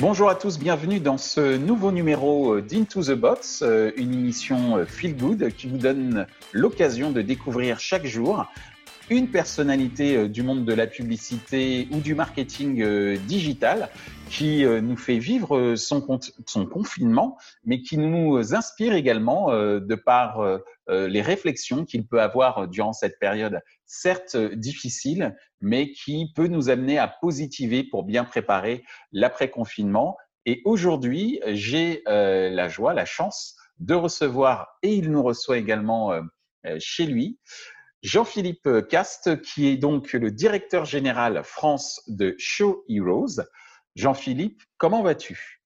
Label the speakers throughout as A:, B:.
A: Bonjour à tous, bienvenue dans ce nouveau numéro d'Into the Box, euh, une émission euh, Feel Good qui vous donne l'occasion de découvrir chaque jour une personnalité euh, du monde de la publicité ou du marketing digital qui nous fait vivre son confinement, mais qui nous inspire également de par les réflexions qu'il peut avoir durant cette période, certes difficile, mais qui peut nous amener à positiver pour bien préparer l'après-confinement. Et aujourd'hui, j'ai la joie, la chance de recevoir, et il nous reçoit également chez lui, Jean-Philippe Cast, qui est donc le directeur général France de Show Heroes. Jean-Philippe, comment vas-tu?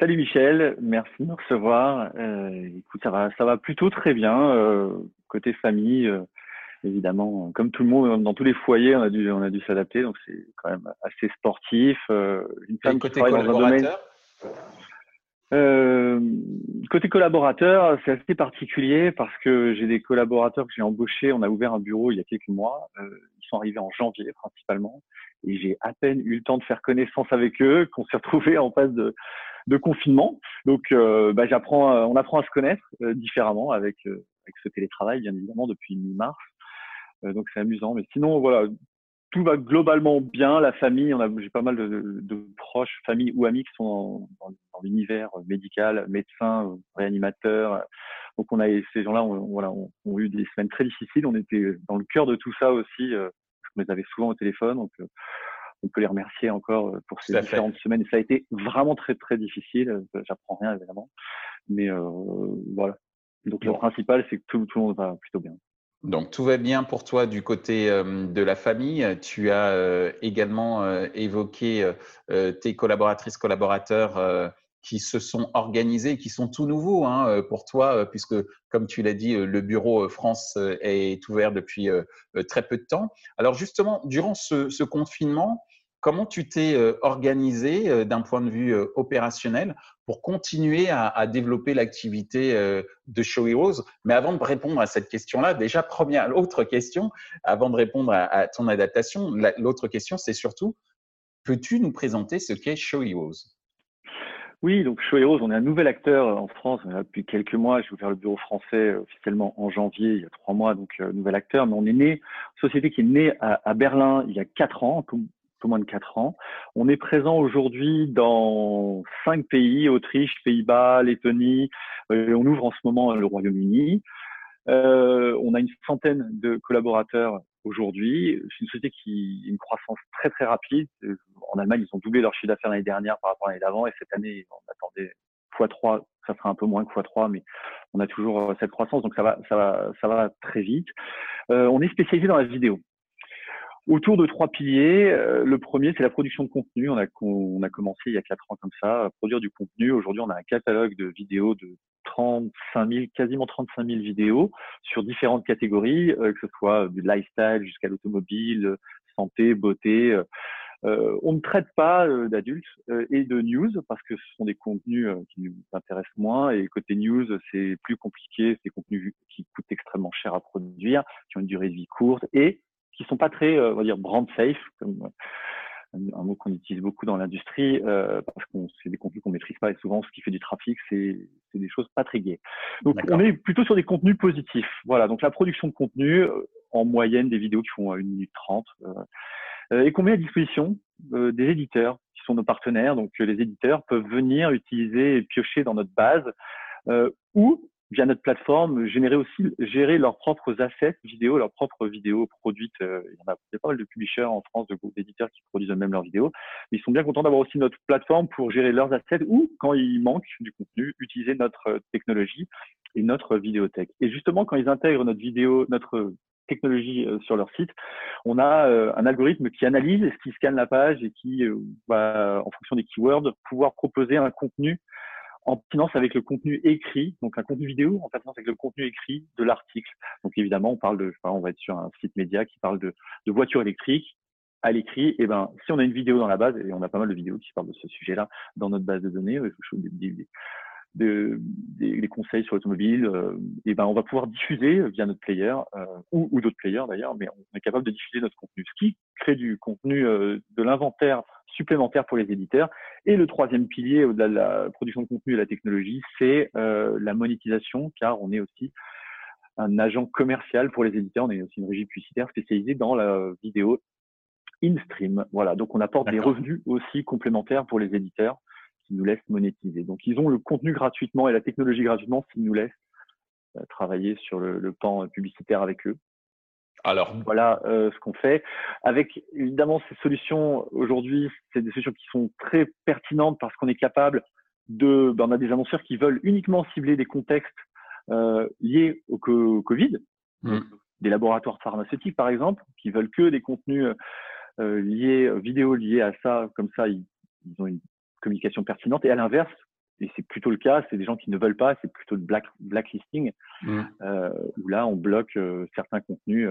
B: Salut Michel, merci de me recevoir. Euh, écoute, ça va, ça va plutôt très bien. Euh, côté famille, euh, évidemment, comme tout le monde, dans tous les foyers, on a dû, on a dû s'adapter. Donc c'est quand même assez sportif.
A: une femme qui travaille dans un domaine.
B: Euh, côté collaborateur, c'est assez particulier parce que j'ai des collaborateurs que j'ai embauchés. On a ouvert un bureau il y a quelques mois. Euh, ils sont arrivés en janvier principalement, et j'ai à peine eu le temps de faire connaissance avec eux qu'on s'est retrouvés en phase de, de confinement. Donc, euh, bah, j'apprends, on apprend à se connaître différemment avec avec ce télétravail, bien évidemment, depuis mi-mars. donc c'est amusant. Mais sinon, voilà, tout va globalement bien. La famille, on a, j'ai pas mal de, de, proches, familles ou amis qui sont dans, dans l'univers médical, médecins, réanimateurs. Donc on a ces gens-là, on, voilà, ont, eu des semaines très difficiles. On était dans le cœur de tout ça aussi. Euh, on les avait souvent au téléphone, donc euh, on peut les remercier encore euh, pour ces différentes semaines. Et ça a été vraiment très très difficile. J'apprends rien évidemment, mais euh, voilà. Donc le principal, c'est que tout, tout le monde va plutôt bien.
A: Donc tout va bien pour toi du côté euh, de la famille. Tu as euh, également euh, évoqué tes collaboratrices, collaborateurs qui se sont organisés, qui sont tout nouveaux hein, pour toi, puisque comme tu l'as dit, le bureau France est ouvert depuis très peu de temps. Alors justement, durant ce confinement, Comment tu t'es organisé d'un point de vue opérationnel pour continuer à, développer l'activité de Show Heroes Mais avant de répondre à cette question-là, déjà, première, autre question, avant de répondre à, ton adaptation, l'autre question, c'est surtout, peux-tu nous présenter ce qu'est Show Heroes?
B: Oui, donc Show Heroes, on est un nouvel acteur en France depuis quelques mois. J'ai ouvert le bureau français officiellement en janvier, il y a trois mois, donc nouvel acteur. Mais on est né, société qui est née à, à Berlin il y a quatre ans, moins de quatre ans. On est présent aujourd'hui dans cinq pays, Autriche, Pays-Bas, Lettonie. Euh, on ouvre en ce moment le Royaume-Uni. Euh, on a une centaine de collaborateurs aujourd'hui. C'est une société qui a une croissance très très rapide. En Allemagne, ils ont doublé leur chiffre d'affaires l'année dernière par rapport à l'année d'avant et cette année, on attendait x3, ça sera un peu moins que x3, mais on a toujours cette croissance, donc ça va, ça va, ça va très vite. Euh, on est spécialisé dans la vidéo autour de trois piliers. Euh, le premier, c'est la production de contenu. On a, on a commencé il y a quatre ans comme ça, à produire du contenu. Aujourd'hui, on a un catalogue de vidéos de 35 000, quasiment 35 000 vidéos sur différentes catégories, euh, que ce soit du lifestyle jusqu'à l'automobile, santé, beauté. Euh, on ne traite pas d'adultes et de news parce que ce sont des contenus qui nous intéressent moins. Et côté news, c'est plus compliqué. C'est des contenus qui coûtent extrêmement cher à produire, qui ont une durée de vie courte et qui sont pas très, euh, on va dire, brand safe, comme un mot qu'on utilise beaucoup dans l'industrie, euh, parce qu'on c'est des contenus qu'on maîtrise pas et souvent ce qui fait du trafic, c'est des choses pas très gaies. Donc on est plutôt sur des contenus positifs. Voilà, donc la production de contenu, euh, en moyenne des vidéos qui font 1 minute 30, euh, et qu'on met à disposition des éditeurs qui sont nos partenaires. Donc les éditeurs peuvent venir utiliser et piocher dans notre base ou via notre plateforme, générer aussi, gérer leurs propres assets vidéo, leurs propres vidéos produites. Euh, il y en a, pas mal de publishers en France, de groupes d'éditeurs qui produisent eux-mêmes leurs vidéos. Ils sont bien contents d'avoir aussi notre plateforme pour gérer leurs assets ou, quand il manque du contenu, utiliser notre euh, technologie et notre vidéothèque. Et justement, quand ils intègrent notre vidéo, notre technologie euh, sur leur site, on a un algorithme qui analyse, qui scanne la page et qui va, en fonction des keywords, pouvoir proposer un contenu en finance avec le contenu écrit, donc un contenu vidéo, en finance avec le contenu écrit de l'article. Donc évidemment, on parle de, on va être sur un site média qui parle de, de voitures électriques à l'écrit. Et eh ben, si on a une vidéo dans la base, et on a pas mal de vidéos qui parlent de ce sujet-là dans notre base de données, des, conseils sur l'automobile, et ben on va pouvoir diffuser via notre player ou, ou d'autres players d'ailleurs, mais on est capable de diffuser notre contenu, ce qui crée du contenu de l'inventaire supplémentaire pour les éditeurs. Et le troisième pilier au-delà de la production de contenu et de la technologie, c'est la monétisation, car on est aussi un agent commercial pour les éditeurs. On est aussi une régie publicitaire spécialisée dans la vidéo in-stream. Voilà, donc on apporte des revenus aussi complémentaires pour les éditeurs nous laissent monétiser. Donc ils ont le contenu gratuitement et la technologie gratuitement s'ils nous laissent euh, travailler sur le, le, pan publicitaire avec eux. Alors voilà euh, ce qu'on fait. Avec évidemment ces solutions aujourd'hui, c'est des solutions qui sont très pertinentes parce qu'on est capable de, ben, on a des annonceurs qui veulent uniquement cibler des contextes euh, liés au, Covid, mmh. des laboratoires pharmaceutiques par exemple, qui veulent que des contenus euh, liés, euh, vidéo liés à ça, comme ça ils, ont une communication pertinente. Et à l'inverse, et c'est plutôt le cas, c'est des gens qui ne veulent pas, c'est plutôt le black, blacklisting, mmh. euh, où là on bloque euh, certains contenus.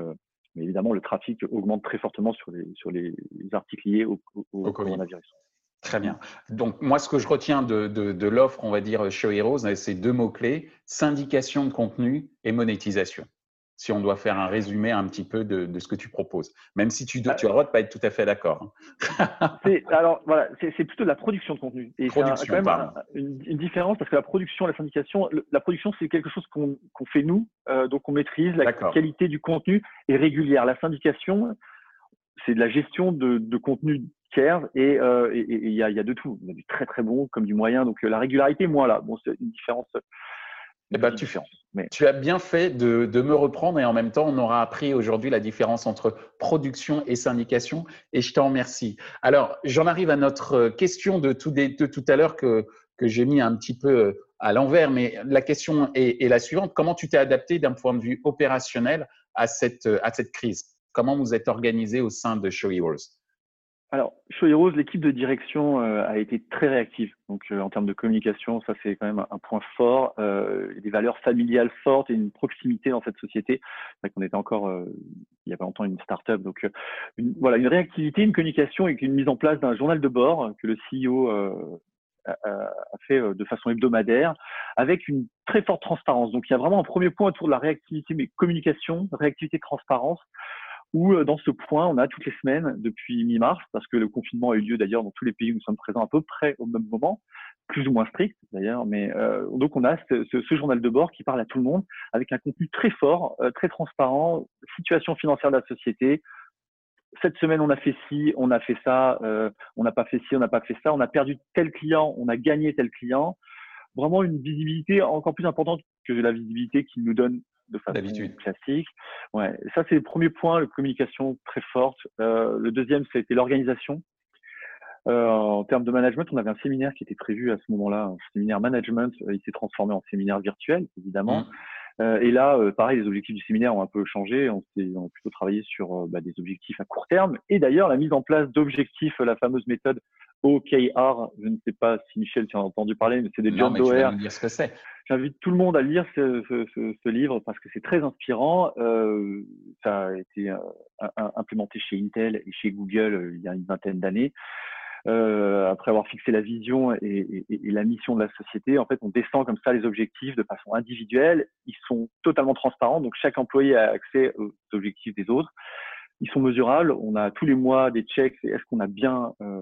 B: mais évidemment, le trafic augmente très fortement sur les, sur les, articles liés au, au, coronavirus.
A: Très bien. Donc, moi, ce que je retiens de, de, de l'offre, on va dire, Show Heroes, c'est deux mots-clés, syndication de contenu et monétisation. Si on doit faire un résumé un petit peu de, de ce que tu proposes, même si tu, tu as le droit de pas être tout à fait d'accord.
B: Hein. alors, voilà, c'est plutôt de la production de contenu. Et production, quand même une, une, différence parce que la production, la syndication, la production, c'est quelque chose qu'on fait nous, euh, donc on maîtrise la qualité du contenu est régulière. La syndication, c'est de la gestion de, de contenu tiers et euh, il y, a, y, a, de tout. Il y a du très très bon comme du moyen. Donc euh, la régularité, moi là, bon, c'est une différence.
A: Eh ben, tu, mais... tu as bien fait de, de, me reprendre et en même temps, on aura appris aujourd'hui la différence entre production et syndication et je t'en remercie. Alors, j'en arrive à notre question de tout, de tout à l'heure que, que j'ai mis un petit peu à l'envers, mais la question est, est la suivante. Comment tu t'es adapté d'un point de vue opérationnel à cette, à cette crise? Comment vous êtes organisé au sein de Show Heroes
B: alors, Show Heroes, l'équipe de direction euh, a été très réactive. Donc, euh, en termes de communication, ça c'est quand même un point fort. Euh, des valeurs familiales fortes et une proximité dans cette société. C'est qu'on était encore, euh, il y a pas longtemps, une start-up. Donc, une, voilà, une réactivité, une communication et une mise en place d'un journal de bord que le CEO a, a, fait de façon hebdomadaire, avec une très forte transparence. Donc, il y a vraiment un premier point autour de la réactivité, mais communication, réactivité, transparence où euh, dans ce point, on a toutes les semaines depuis mi-mars, parce que le confinement a eu lieu d'ailleurs dans tous les pays où nous sommes présents à peu près au même moment, plus ou moins strict d'ailleurs, mais euh, donc on a ce, ce, journal de bord qui parle à tout le monde avec un contenu très fort, euh, très transparent, situation financière de la société. Cette semaine, on a fait ci, on a fait ça, euh, on n'a pas fait ci, on n'a pas fait ça, on a perdu tel client, on a gagné tel client. Vraiment une visibilité encore plus importante que la visibilité qu'il nous donne de façon classique. Ouais, ça c'est le premier point, la communication très forte. Euh, le deuxième, c'était l'organisation. Euh, en termes de management, on avait un séminaire qui était prévu à ce moment-là, un séminaire management. Euh, il s'est transformé en séminaire virtuel, évidemment. Mmh. Euh, et là, euh, pareil, les objectifs du séminaire ont un peu changé. On, on a plutôt travaillé sur bah, des objectifs à court terme. Et d'ailleurs, la mise en place d'objectifs, la fameuse méthode OKR. Je ne sais pas si Michel, tu as entendu parler, mais c'est des John Doerr. J'invite tout le monde à lire ce, ce, ce, ce livre parce que c'est très inspirant. Euh, ça a été euh, implémenté chez Intel et chez Google euh, il y a une vingtaine d'années. Euh, après avoir fixé la vision et, et, et, la mission de la société, en fait, on descend comme ça les objectifs de façon individuelle. Ils sont totalement transparents, donc chaque employé a accès aux objectifs des autres. Ils sont mesurables. On a tous les mois des checks. Est-ce qu'on a bien euh,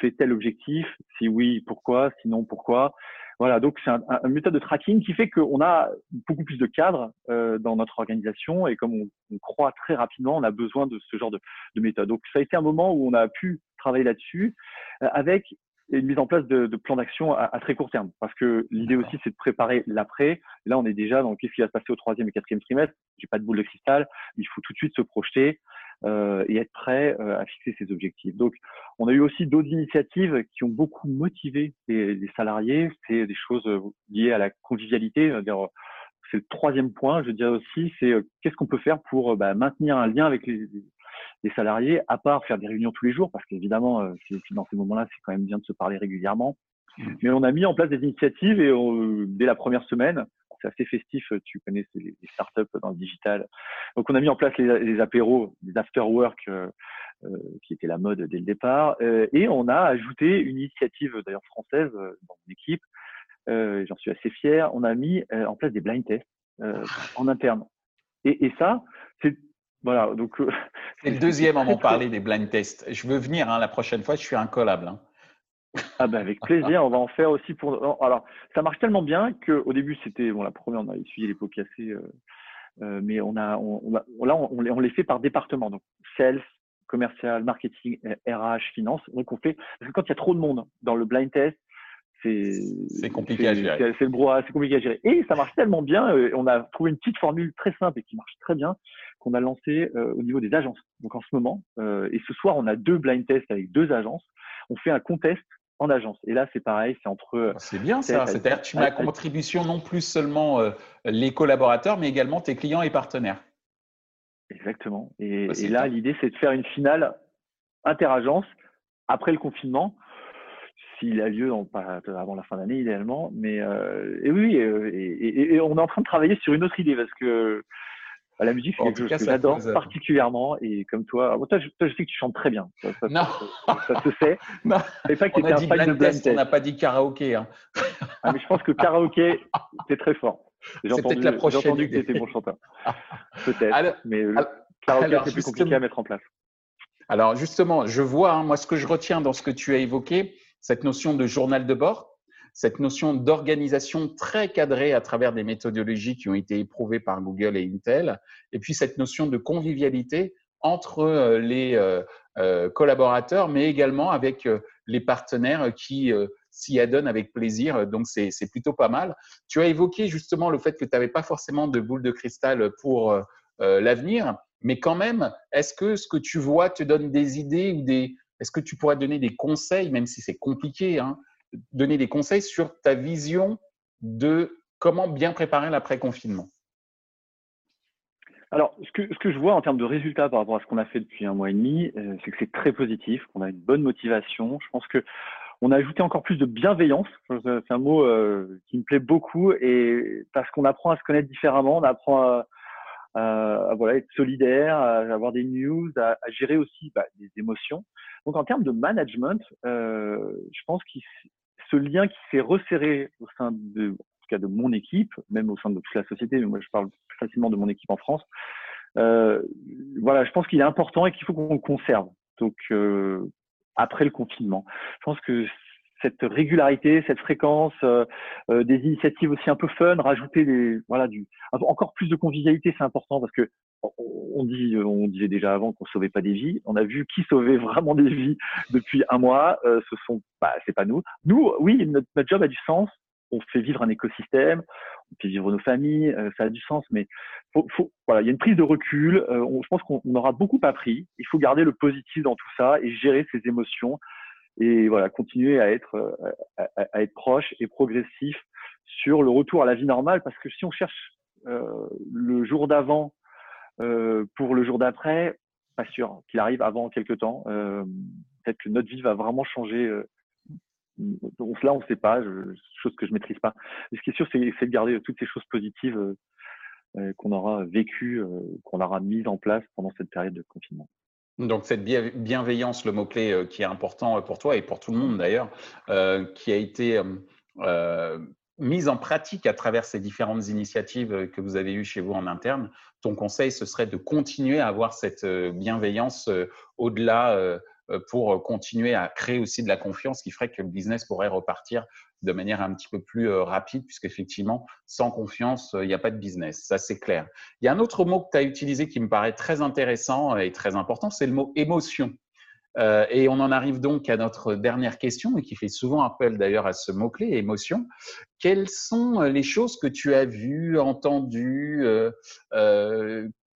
B: fait tel objectif? Si oui, pourquoi? Sinon, pourquoi? Voilà, donc c'est un, un, méthode de tracking qui fait qu'on a beaucoup plus de cadres euh, dans notre organisation et comme on, on, croit très rapidement, on a besoin de ce genre de, de, méthode. Donc ça a été un moment où on a pu travailler là-dessus euh, avec une mise en place de, de plans d'action à, à, très court terme. Parce que l'idée aussi, c'est de préparer l'après. Là, on est déjà dans qu'est-ce qui va se passer au troisième et quatrième trimestre. J'ai pas de boule de cristal. Il faut tout de suite se projeter euh, et être prêt euh, à fixer ses objectifs. Donc, on a eu aussi d'autres initiatives qui ont beaucoup motivé les, les salariés. C'est des choses liées à la convivialité. C'est le troisième point, je dirais aussi, c'est euh, qu'est-ce qu'on peut faire pour bah, maintenir un lien avec les, les salariés, à part faire des réunions tous les jours, parce qu'évidemment, dans ces moments-là, c'est quand même bien de se parler régulièrement. Mmh. Mais on a mis en place des initiatives et dès la première semaine, c'est assez festif. Tu connais les, startups dans le digital. Donc, on a mis en place les, les apéros, les after work, euh, euh, qui était la mode dès le départ. Euh, et on a ajouté une initiative d'ailleurs française dans l'équipe j'en suis assez fier, on a mis en place des blind tests en interne. Et, et ça, c'est voilà. Donc
A: c'est le deuxième à m'en parler des blind tests. Je veux venir hein, la prochaine fois. Je suis incollable. Hein.
B: Ah ben avec plaisir, on va en faire aussi pour. Alors, ça marche tellement bien qu'au début c'était bon la première on a essuyé les pots cassés, euh, mais on a, on, là, on, on, les fait par département. Donc, sales, commercial, marketing, RH, finance. Donc, on fait, parce que quand il y a trop de monde dans le blind test,
A: c'est compliqué à gérer.
B: C'est le brouhaha, c'est compliqué à gérer. Et ça marche tellement bien, euh, on a trouvé une petite formule très simple et qui marche très bien, qu'on a lancé euh, au niveau des agences. Donc en ce moment, et ce soir, on a deux blind tests avec deux agences. On fait un contest en agence. Et là, c'est pareil, c'est entre.
A: C'est bien ça. C'est-à-dire tu mets à contribution non plus seulement euh, les collaborateurs, mais également tes clients et partenaires.
B: Exactement. Et, bah, là, l'idée, c'est de faire une finale interagence après le confinement, s'il a lieu pas avant la fin d'année idéalement. Mais euh, et oui, et, et, on est en train de travailler sur une autre idée parce que bah, la musique, c'est quelque chose que j'adore particulièrement. Et comme toi, toi, je, sais que tu chantes très bien.
A: Ça, non.
B: Ça, se sait.
A: non. Pas que on a dit test, on n'a pas dit karaoké. Hein.
B: ah, mais je pense que karaoké, c'est très fort.
A: J'ai entendu, la prochaine
B: entendu que tu étais bon chanteur. Peut-être. Mais le karaoké, c'est plus compliqué à mettre en place.
A: Alors justement, je vois, hein, moi, ce que je retiens dans ce que tu as évoqué, cette notion de journal de bord, cette notion d'organisation très cadrée à travers des méthodologies qui ont été éprouvées par Google et Intel, et puis cette notion de convivialité entre euh, les euh, euh, collaborateurs, mais également avec les partenaires qui s'y adonnent avec plaisir. Donc, c'est plutôt pas mal. Tu as évoqué justement le fait que tu n'avais pas forcément de boule de cristal pour l'avenir, mais quand même, est-ce que ce que tu vois te donne des idées ou des... Est-ce que tu pourrais donner des conseils, même si c'est compliqué, hein, donner des conseils sur ta vision de comment bien préparer l'après-confinement?
B: Alors, ce que, je vois en termes de résultats par rapport à ce qu'on a fait depuis un mois et demi, euh, c'est que c'est très positif, qu'on a une bonne motivation. Je pense que on a ajouté encore plus de bienveillance. C'est un mot euh, qui me plaît beaucoup et parce qu'on apprend à se connaître différemment, on apprend à, à, voilà, être solidaire, à avoir des news, à, gérer aussi bah, des émotions. Donc en termes de management, euh, je pense qu'il ce lien qui s'est resserré au sein de, en tout cas de mon équipe, même au sein de toute la société, mais moi je parle plus facilement de mon équipe en France. Euh, voilà, je pense qu'il est important et qu'il faut qu'on le conserve. Donc euh, après le confinement, je pense que cette régularité, cette fréquence, euh, euh, des initiatives aussi un peu fun, rajouter des voilà du encore plus de convivialité, c'est important parce que on dit, on disait déjà avant qu'on sauvait pas des vies. On a vu qui sauvait vraiment des vies depuis un mois. Euh, ce sont, bah, c'est pas nous. Nous, oui, notre, job a du sens. On fait vivre un écosystème, on fait vivre nos familles, ça a du sens. Mais faut, faut, voilà, il y a une prise de recul. je pense qu'on aura beaucoup appris. Il faut garder le positif dans tout ça et gérer ses émotions et voilà continuer à être euh, à, être proche et progressif sur le retour à la vie normale. Parce que si on cherche euh, le jour d'avant euh, pour le jour d'après pas sûr qu'il arrive avant quelques temps. Euh, peut-être que notre vie va vraiment changer euh, donc là on ne sait pas je, chose que je maîtrise pas. Mais ce qui est sûr c'est de garder toutes ces choses positives euh, qu'on aura vécues qu'on aura mises en place pendant cette période de confinement
A: donc cette bienveillance, le mot-clé euh, qui est important euh, pour toi et pour tout le monde d'ailleurs, euh, qui a été mise en pratique à travers ces différentes initiatives que vous avez eues chez vous en interne, ton conseil, ce serait de continuer à avoir cette bienveillance au-delà pour continuer à créer aussi de la confiance qui ferait que le business pourrait repartir de manière un petit peu plus euh, rapide, puisqu'effectivement, sans confiance, euh, il n'y a pas de business. Ça, c'est clair. Il y a un autre mot que tu as utilisé qui me paraît très intéressant et très important, c'est le mot émotion. Euh, et on en arrive donc à notre dernière question, et qui fait souvent appel d'ailleurs à ce mot-clé, émotion. Quelles sont les choses que tu as vues, entendues,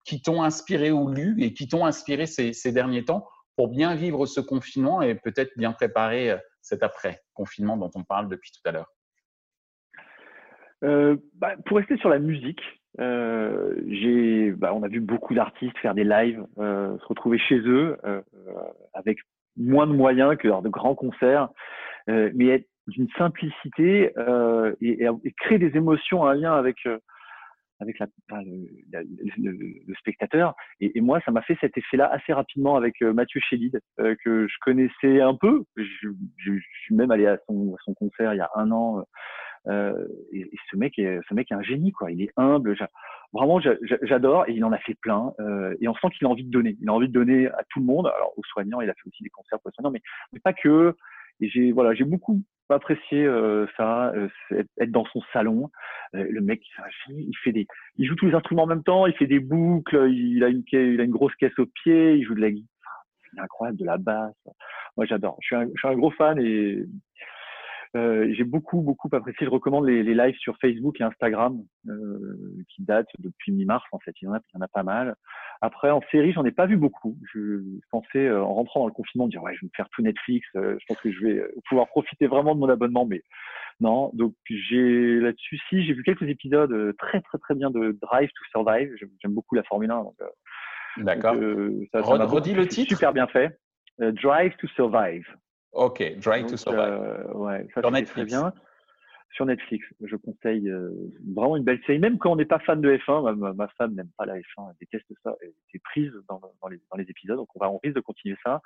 A: qui t'ont inspiré ou lu et qui t'ont inspiré ces, derniers temps pour bien vivre ce confinement et peut-être bien préparer cet après-confinement dont on parle depuis tout à l'heure.
B: Euh, bah, Pour rester sur la musique, euh, bah, on a vu beaucoup d'artistes faire des lives, euh, se retrouver chez eux avec moins de moyens que lors de grands concerts, mais d'une simplicité et, créer des émotions en lien avec avec le, spectateur. Et, moi, ça m'a fait cet effet-là assez rapidement avec euh, Mathieu Chédid, euh, que je connaissais un peu. Je, suis même allé à son, concert il y a un an Euh, et, ce mec est, ce mec est un génie, quoi. Il est humble. Vraiment, j'adore et il en a fait plein. Et on sent qu'il a envie de donner. Il a envie de donner à tout le monde. Alors aux soignants, il a fait aussi des concerts pour les soignants, mais pas que. Et j'ai voilà, j'ai beaucoup apprécié euh, ça, euh, être dans son salon. Euh, le mec, il fait des, il joue tous les instruments en même temps. Il fait des boucles. Il a une, il a une grosse caisse au pied. Il joue de la guitare. Incroyable, de la basse. Moi, j'adore. Je suis un, je suis un gros fan et euh, j'ai beaucoup, beaucoup apprécié. Je recommande les, les, lives sur Facebook et Instagram euh, qui datent depuis mi-mars en fait. Il y en a, il y en a pas mal. Après, en série, j'en ai pas vu beaucoup. Je pensais, euh, en rentrant dans le confinement, dire ouais, je vais me faire tout Netflix. Euh, je pense que je vais pouvoir profiter vraiment de mon abonnement, mais non. Donc j'ai là-dessus, si j'ai vu quelques épisodes très, très, très bien de Drive to Survive. J'aime beaucoup la Formule 1.
A: D'accord. ça, ça redis le titre.
B: Super bien fait. Drive to Survive.
A: Ok, Drive to Survive. Euh,
B: ouais, ça, Sur Netflix. Très bien. Sur Netflix, je conseille euh, vraiment une belle série. Même quand on n'est pas fan de F1, ma, femme n'aime pas la F1, elle déteste ça, elle était prise dans, dans, les, dans les, épisodes, donc on, va, on risque de continuer ça.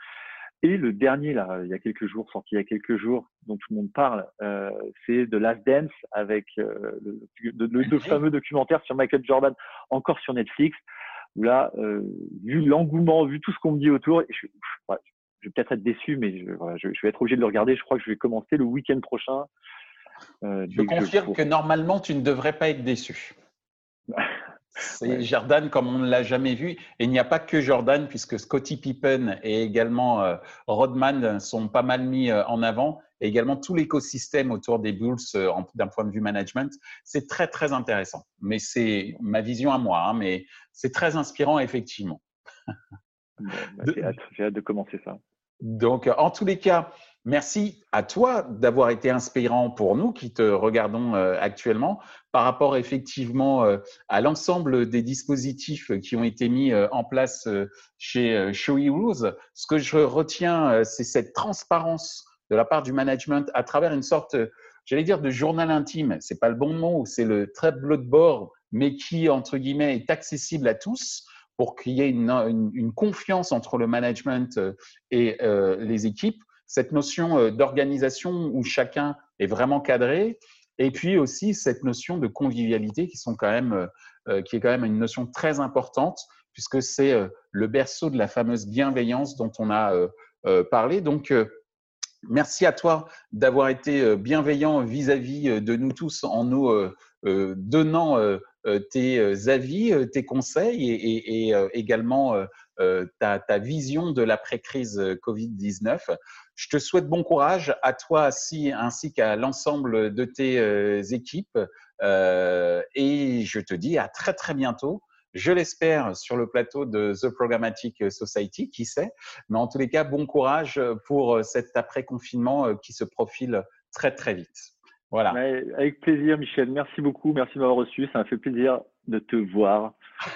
B: Et le dernier, là, il y a quelques jours, sorti il y a quelques jours, dont tout le monde parle, euh, c'est The Last Dance avec euh, le, le, le, fameux documentaire sur Michael Jordan, encore sur Netflix, où là, euh, vu l'engouement, vu tout ce qu'on me dit autour, je, ouais, je vais peut-être être déçu, mais je, voilà, je, je, vais être obligé de le regarder. Je crois que je vais commencer le week-end prochain.
A: Euh, je confirme que normalement, tu ne devrais pas être déçu. C'est Jordan comme on ne l'a jamais vu. Et il n'y a pas que Jordan, puisque Scotty Pippen et également euh, Rodman sont pas mal mis euh, en avant. Et également tout l'écosystème autour des Bulls d'un point de vue management. C'est très, très intéressant. Mais c'est ma vision à moi. Hein, mais c'est très inspirant, effectivement.
B: Bon, bah, J'ai hâte, hâte de commencer ça.
A: Donc, en tous les cas, merci à toi d'avoir été inspirant pour nous qui te regardons euh, actuellement par rapport effectivement euh, à l'ensemble des dispositifs qui ont été mis euh, en place chez Showy Rules. Ce que je retiens, c'est cette transparence de la part du management à travers une sorte, j'allais dire, de journal intime. C'est pas le bon mot, c'est le tableau de bord, mais qui entre guillemets est accessible à tous pour qu'il y ait une, confiance entre le management euh, et euh, les équipes, cette notion euh, d'organisation où chacun est vraiment cadré, et puis aussi cette notion de convivialité qui, est quand même une notion très importante, puisque c'est le berceau de la fameuse bienveillance dont on a parlé. Donc, Merci à toi d'avoir été bienveillant vis-à-vis de nous tous en nous donnant tes euh, avis, euh, tes conseils et, également ta, vision de l'après-crise Covid-19. Je te souhaite bon courage à toi ainsi qu'à l'ensemble de tes équipes et je te dis à très très bientôt je l'espère, sur le plateau de The Programmatic Society, qui sait. Mais en tous les cas, bon courage pour cet après-confinement qui se profile très, très vite. Voilà.
B: avec plaisir, Michel. Merci beaucoup. Merci de m'avoir reçu. Ça m'a fait plaisir de te voir.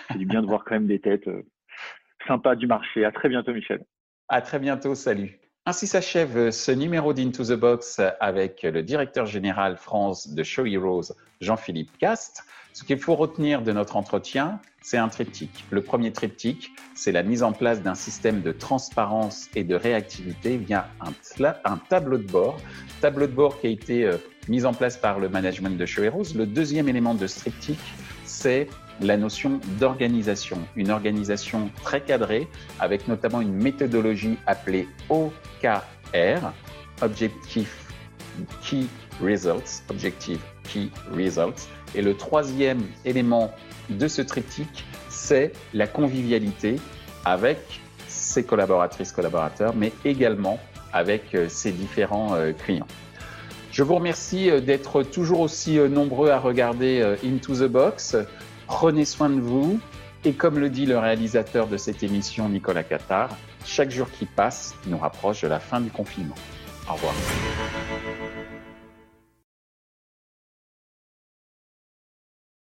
B: C'est du bien de voir quand même des têtes euh, sympas du marché. À très bientôt, Michel.
A: À très bientôt. Salut. Ainsi s'achève ce numéro d'Into the Box avec le directeur général France de Show Heroes, Jean-Philippe Cast. Ce qu'il faut retenir de notre entretien, c'est un triptyque. Le premier triptyque, c'est la mise en place d'un système de transparence et de réactivité via un, un, tableau de bord. Tableau de bord qui a été euh, mis en place par le management de Show Heroes. Le deuxième élément de triptyque, c'est la notion d'organisation, une organisation très cadrée avec notamment une méthodologie appelée OKR, Objective Key Results, Objective Key Results. Et le troisième élément de ce triptyque, c'est la convivialité avec ses collaboratrices, collaborateurs, mais également avec euh, ses différents euh, clients. Je vous remercie euh, d'être toujours aussi nombreux à regarder Into the Box. Prenez soin de vous. Et comme le dit le réalisateur de cette émission, Nicolas Qatar, chaque jour qui passe nous rapproche de la fin du confinement. Au revoir.